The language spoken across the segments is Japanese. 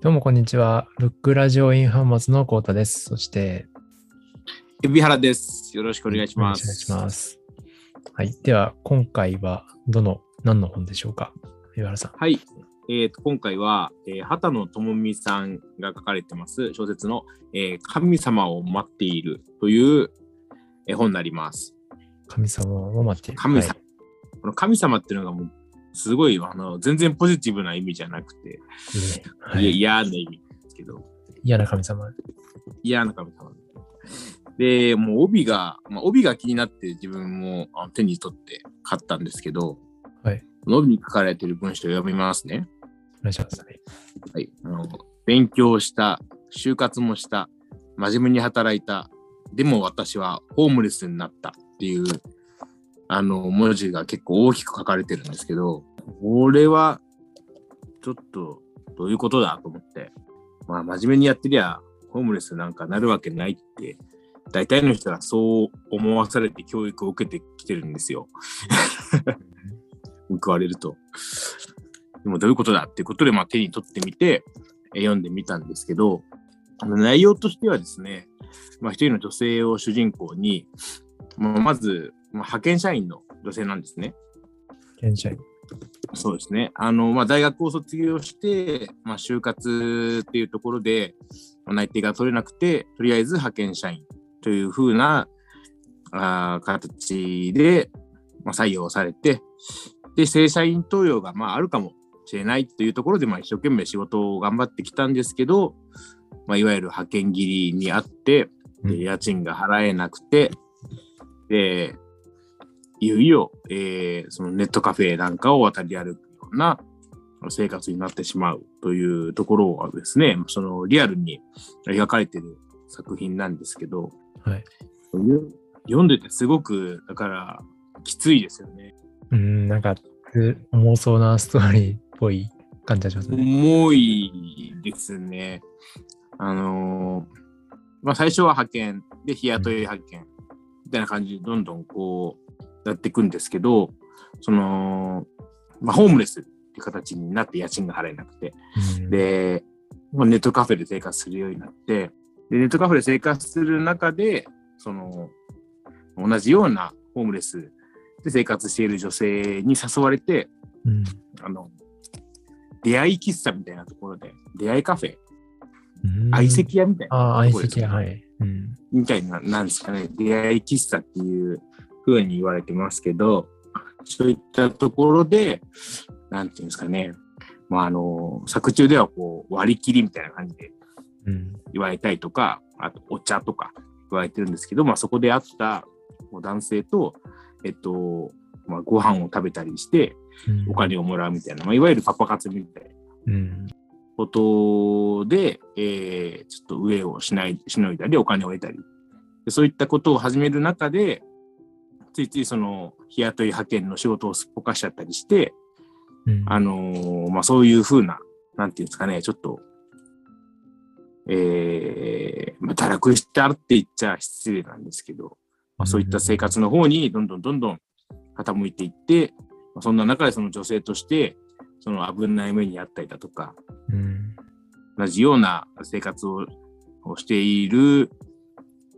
どうもこんにちは。ブックラジオインハンマスのコータです。そして、海老原です。よろしくお願いしまお願いしす。ます。はい。では、今回はどの、何の本でしょうか？岩原さん。はい。えーと今回は、えー畑野智美さんが書かれてます小説の、えー神様を待っているという、えー本になります。神様を待っている。神様はいこの神様っていうのがもうすごいあの全然ポジティブな意味じゃなくて、ねはいい嫌な意味ですけど、嫌な神様。嫌な神様。で、もう帯が、まあ、帯が気になって自分も手に取って買ったんですけど、はい。帯に書かれている文章を読みますね。お願いします。はいはい、あの勉強した、就活もした、真面目に働いた、でも私はホームレスになったっていうあの文字が結構大きく書かれてるんですけど、これはちょっとどういうことだと思って、まあ真面目にやってりゃホームレスなんかなるわけないって、大体の人がそう思わされて教育を受けてきてるんですよ。報われると。でもどういうことだっていうことで、まあ、手に取ってみて、えー読んでみたんですけど、あの内容としてはですね、まあ、一人の女性を主人公に、まあ、まず、まあ、派遣社員の女性なんですね。現社員。そうですね。あの、まあ、大学を卒業して、まあ、就活っていうところで、まあ内定が取れなくて、とりあえず派遣社員というふうなあー形で、まあ、採用されて、で、正社員登用が、まあ、あるかもしれないというところで、まあ、一生懸命仕事を頑張ってきたんですけど、まあ、いわゆる派遣切りにあって、うんで家賃が払えなくて、で、いよいよ、えーそのネットカフェなんかを渡り歩くような生活になってしまうというところはですね、そのリアルに描かれている作品なんですけど、はい。よ読んでてすごく、だから、きついですよね。うん、なんか、つ重そうなストーリーっぽい感じがしますね。重いですね。あのーまあ最初は派遣で日雇い派遣みたいな感じでどんどんこうやっていくんですけど、その、まあホームレスっていう形になって家賃が払えなくて、うん、で、まあ、ネットカフェで生活するようになって、でネットカフェで生活する中で、その、同じようなホームレスで生活している女性に誘われて、うん。あの、出会い喫茶みたいなところで、出会いカフェ、うん。相席屋みたいな、ああ、相席屋、はい。うん。みたいな、なんですかね、出会い喫茶っていう風に言われてますけど、そういったところで、なんていうんですかね、まあ、あの、作中ではこう割り切りみたいな感じでうん。言われたりとか、あとお茶とか言われてるんですけど、まあ、そこで会った男性と、えっと、まあ、ご飯を食べたりして、うんお金をもらうみたいな、まあ、いわゆるパパ活みたいなうん。ことで、えーちょっと上をしない、しのいだり、お金を得たり。でそういったことを始める中で、ついついその、日雇い派遣の仕事をすっぽかしちゃったりして、うんあのーまあ、そういうふうな、なんていうんですかね、ちょっと、えーまあ、堕落したって言っちゃ失礼なんですけど、まあ、そういった生活の方にどんどんどんどん傾いていって、まあ、そんな中でその女性として、その危ない目にあったりだとか、うん。同じような生活ををしている、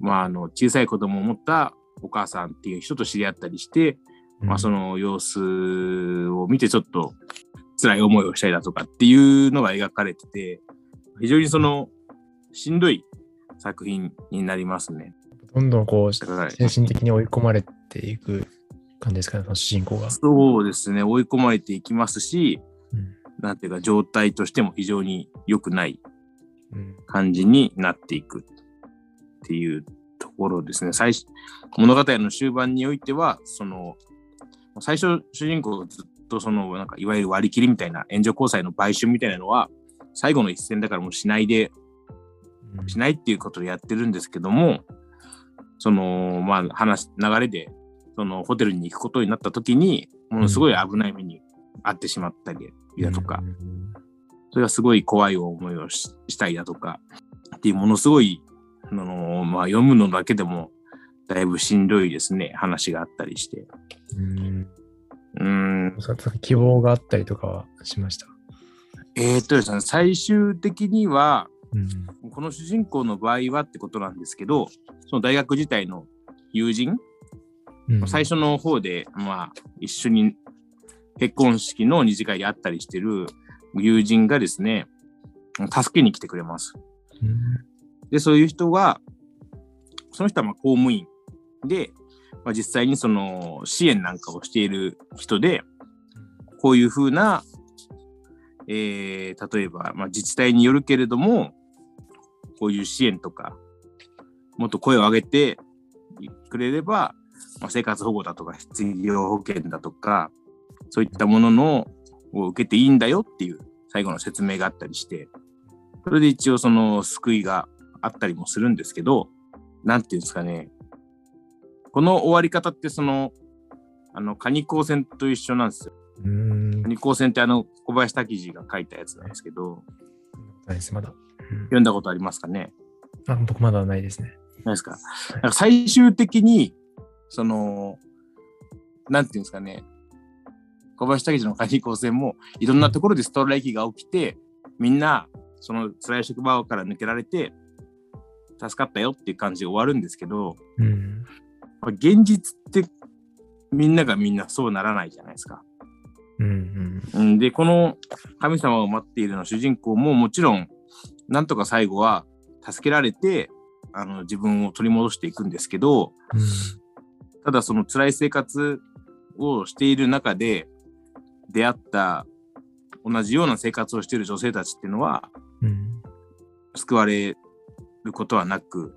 まあ、あの小さい子供を持ったお母さんっていう人と知り合ったりして、まあ、その様子を見てちょっと辛い思いをしたりだとかっていうのが描かれてて、非常にそのしんどい作品になりますね。どんどんこう、精神的に追い込まれていく感じですかね、その主人公が。そうですね、追い込まれていきますし、うんなんていうか状態としても非常に良くないうん感じになっていくっていうところですね。最初物語の終盤においては、その、最初主人公がずっとその、なんかいわゆる割り切りみたいな援助交際の売春みたいなのは、最後の一戦だからもうしないで、うん。しないっていうことをやってるんですけども、その、まあ話、流れで、そのホテルに行くことになった時に、ものすごい危ない目に遭ってしまったりだとか、うん。それはすごい怖い思いをししたりだとか、っていうものすごい、あのまあ、読むのだけでもだいぶしんどいですね、話があったりして。うんうーん、希望があったりとかはしました？えーっとですね、最終的には、うん。この主人公の場合はってことなんですけど、その大学時代の友人、うん最初の方で、まあ、一緒に結婚式の二次会で会ったりしてる友人がですね、助けに来てくれます。うんで、そういう人は、その人はまあ公務員で、まあ、実際にその支援なんかをしている人で、こういうふうな、えー例えば、まあ、自治体によるけれども、こういう支援とか、もっと声を上げてくれれば、まあ、生活保護だとか、失業保険だとか、そういったもののを受けていいんだよっていう最後の説明があったりして、それで一応その救いがあったりもするんですけど、なんていうんですかね、この終わり方ってその、あの、カニ光線と一緒なんですよ。うん。カニ光線ってあの、小林滝次が書いたやつなんですけど、ないです、まだ。うん読んだことありますかね？あ、僕まだないですね。ないですか？なんか最終的に、その、なんていうんですかね、小林滝次のカニ光線もいろんなところでストライキが起きて、みんな、その辛い職場から抜けられて、助かったよっていう感じで終わるんですけど、うん。まあ現実ってみんながみんなそうならないじゃないですか。うん。うん、で、この神様を待っているの主人公ももちろん、なんとか最後は助けられて、あの自分を取り戻していくんですけど、うん。ただその辛い生活をしている中で出会った同じような生活をしている女性たちっていうのはうん。救われることはなく、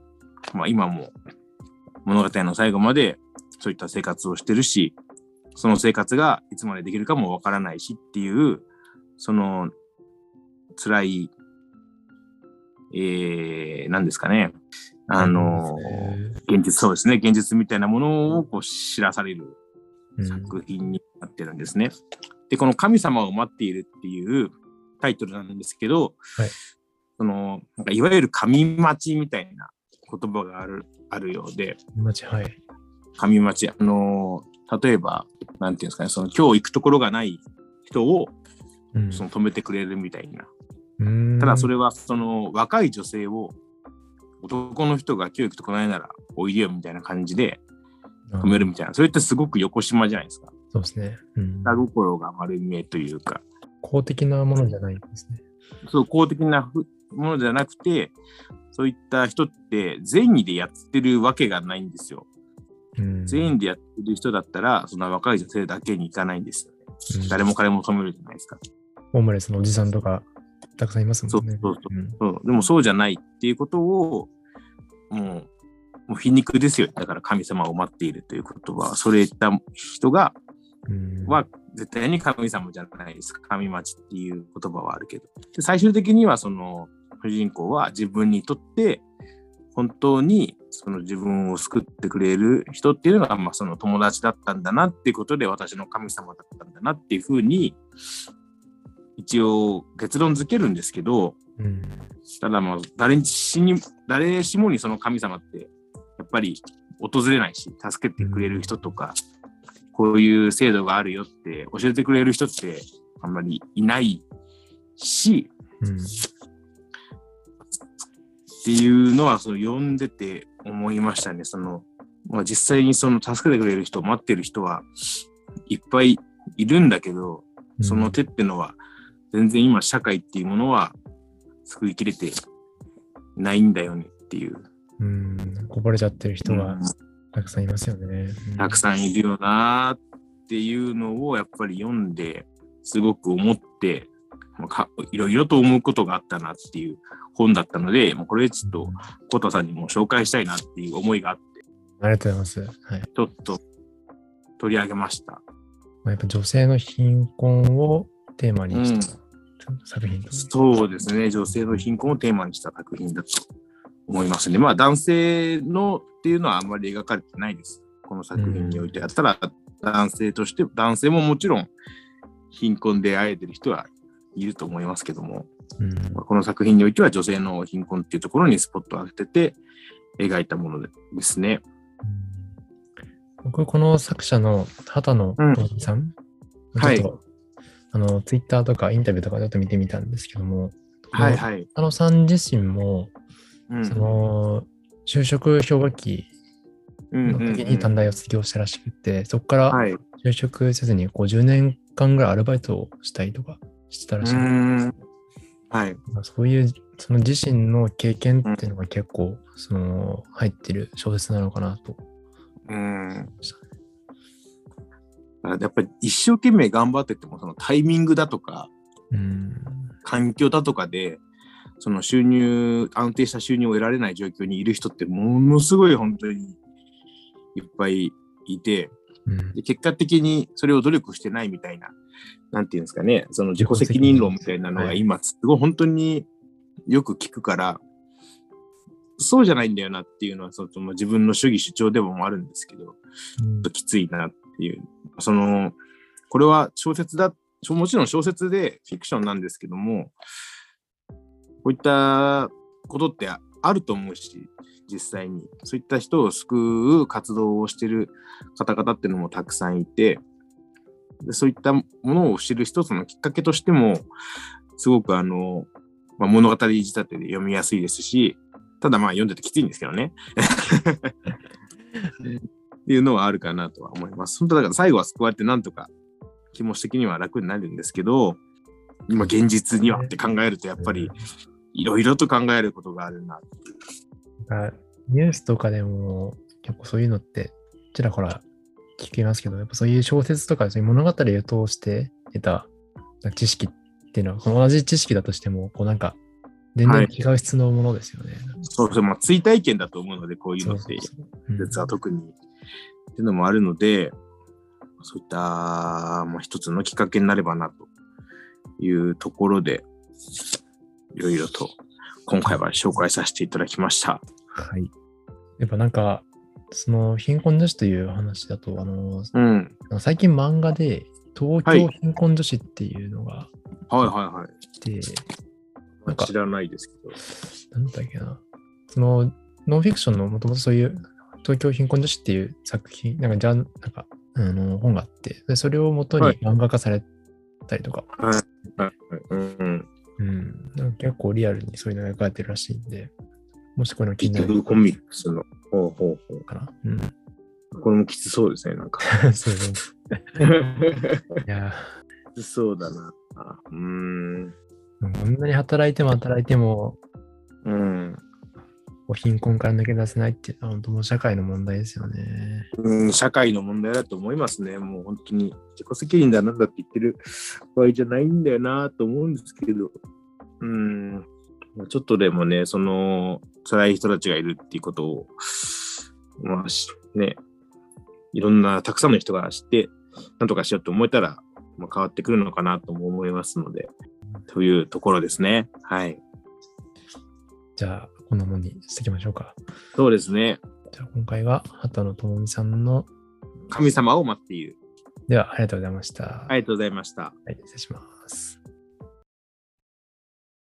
まあ、今も物語の最後までそういった生活をしてるしその生活がいつまでできるかもわからないしっていうその辛い、えー、何ですかね。あの現実そうですね。現実みたいなものをこう知らされるうん。作品になってるんですね。で、この神様を待っているっていうタイトルなんですけど、はいその、なんかいわゆる神待ちみたいな言葉がある、あるようで、マジ、はい。神待ち、あの、例えば、なんていうんですかね、その今日行くところがない人をうんその止めてくれるみたいな。うんただそれはその若い女性を男の人が今日行くとこないならおいでよみたいな感じで止めるみたいな。それってすごく横島じゃないですか。そうですね。うん下心が丸見えというか。公的なものじゃないんですね。そう公的なふものじゃなくて、そういった人って善意でやってるわけがないんですよ。うん善意でやってる人だったら、そんな若い女性だけに行かないんですよね。うん誰も彼も止めるじゃないですか。ホームレスのおじさんとか、たくさんいますもんね。そうそうそんそうでもそうじゃないっていうことを、もう、もう皮肉ですよ。だから神様を待っているということは、それ言った人が、うんは絶対に神様じゃないです。神待ちっていう言葉はあるけど。で最終的にはその主人公は自分にとって本当にその自分を救ってくれる人っていうのが、まあ、その友達だったんだなっていうことで私の神様だったんだなっていうふうに一応結論付けるんですけど、うん。ただまあ誰しに誰しもにその神様ってやっぱり訪れないし助けてくれる人とか、こういう制度があるよって教えてくれる人ってあんまりいないしうんっていうのはその読んでて思いましたね。そのまあ、実際にその助けてくれる人を待ってる人はいっぱいいるんだけど、その手ってのは全然今社会っていうものは救いきれてないんだよねっていう。うん、こぼれちゃってる人がうんたくさんいますよね。たくさんいるよなーっていうのをやっぱり読んですごく思って、まあかいろいろと思うことがあったなっていう本だったので、もうこれちょっとコタさんにも紹介したいなっていう思いがあって、ありがとうございます。はい。ちょっと取り上げました。まあ、やっぱ女性の貧困をテーマにした作品と、そうですね、女性の貧困をテーマにした作品だと思いますね。まあ男性のっていうのはあんまり描かれてないです。この作品においてやったら、男性として、男性ももちろん貧困で会えてる人はいると思いますけども、うん。まあこの作品においては女性の貧困っていうところにスポットを当てて描いたものですね。僕、この作者の畑野うん。徹さん、はい。あの、ツイッターとかインタビューとかちょっと見てみたんですけども、はいはい。あのさん自身も、うん。その、就職氷河期の時に短大を卒業したらしくて、そこから就職せずに50年間ぐらいアルバイトをしたりとかしてたらしい。ーん。はい。そういう、その自身の経験っていうのが結構、その、入ってる小説なのかなと。うん。だからやっぱり一生懸命頑張ってても、そのタイミングだとか、うん。環境だとかで、その収入、安定した収入を得られない状況にいる人ってものすごい本当にいっぱいいて、うんで結果的にそれを努力してないみたいな、なんていうんですかね、その自己責任論みたいなのが今すごい本当によく聞くから、そうじゃないんだよなっていうのは、その自分の主義主張でもあるんですけど、ちょっときついなっていう。その、これは小説だ、もちろん小説でフィクションなんですけども、こういったことってあると思うし、実際に。そういった人を救う活動をしている方々っていうのもたくさんいて、でそういったものを知る一つのきっかけとしても、すごくあの、まあ、物語仕立てで読みやすいですし、ただまあ読んでてきついんですけどね。っていうのはあるかなとは思います。本当だから最後は救われてなんとか気持ち的には楽になるんですけど、今現実にはって考えるとやっぱりいろいろと考えることがあるなっていう。ニュースとかでも結構そういうのってちらほら聞きますけど、やっぱそういう小説とかそういう物語を通して得た知識っていうのは、同じ知識だとしても、こうなんか全然違う質のものですよね。そうそう、まあ追体験だと思うので、こういうのって、実は特に。っていうのもあるので、そういった、まあ、一つのきっかけになればなというところで、いろいろと今回は紹介させていただきました。はい。やっぱなんか、その貧困女子という話だと、あの、うん。最近漫画で東はい京貧困女子っていうのがはいはいはい。来て、なんか知らないですけど。なんだっけな。その、ノンフィクションのもともとそういう東京貧困女子っていう作品、なんかじゃん、なんか、あの、本があって、でそれを元にはい漫画化されたりとか、はいはい。うん。うん、なんか結構リアルにそういうのが描かれてるらしいんで、もしこの気になるコミックスの。ほうほうほかな。うん。う。これもきつそうですね、なんか。そう。いやきつそうだな。うーん。こんなに働いても働いても、うん。貧困から抜け出せないっていうのは本当もう社会の問題ですよね。うん、社会の問題だと思いますね。もう本当に自己責任だなんだって言ってる場合じゃないんだよなと思うんですけど、うん、ちょっとでもね、その辛い人たちがいるっていうことを、まあしね、いろんなたくさんの人が知って、なんとかしようと思えたら、まあ、変わってくるのかなとも思いますので、というところですね。はい。じゃあ、こんなもんにしておきましょうか。そうですね。じゃあ、今回は畑野智美さんの、神様を待っている。では、ありがとうございました。ありがとうございました。はい、失礼します。